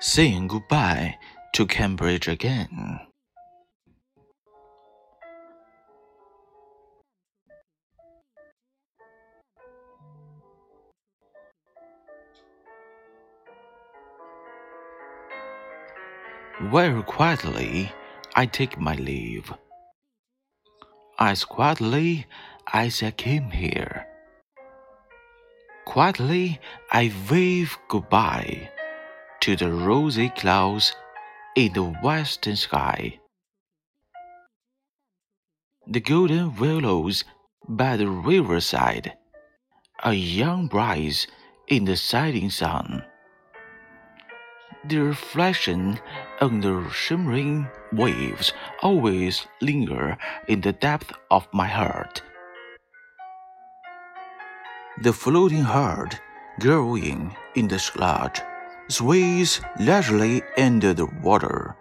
saying goodbye to Cambridge again. Very quietly, I take my leave. As quietly as I came here. Quietly, I wave goodbye to the rosy clouds in the western sky. The golden willows by the riverside, a young bride in the setting sun. The reflection on the shimmering waves always linger in the depth of my heart. The floating heart growing in the sludge sways leisurely under the water.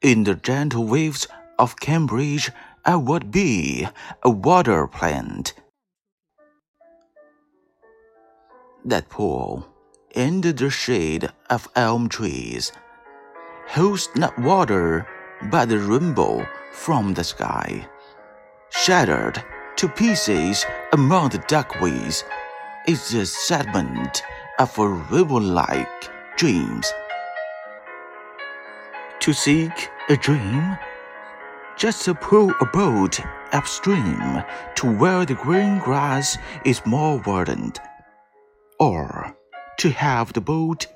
In the gentle waves of Cambridge, I would be a water plant. That pool, under the shade of elm trees, holds not water but the rainbow from the sky, shattered to pieces among the duckweeds, is the sediment of a river-like dreams. To seek a dream? Just pull a boat upstream to where the green grass is more verdant. Or to have the boat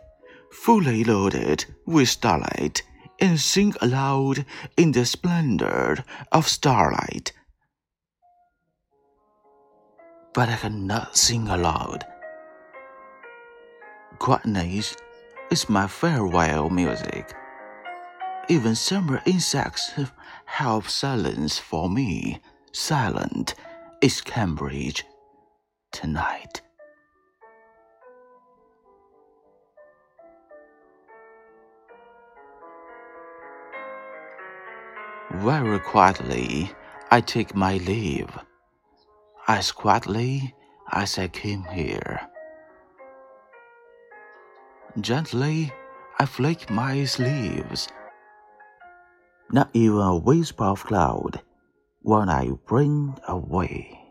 fully loaded with starlight and sing aloud in the splendor of starlight. But I cannot sing aloud. Quietness is my farewell music. Even summer insects have silence for me. Silent is Cambridge tonight. Very quietly, I take my leave. As quietly as I came here. Gently, I flick my sleeves. Not even a wisp of cloud when I bring away.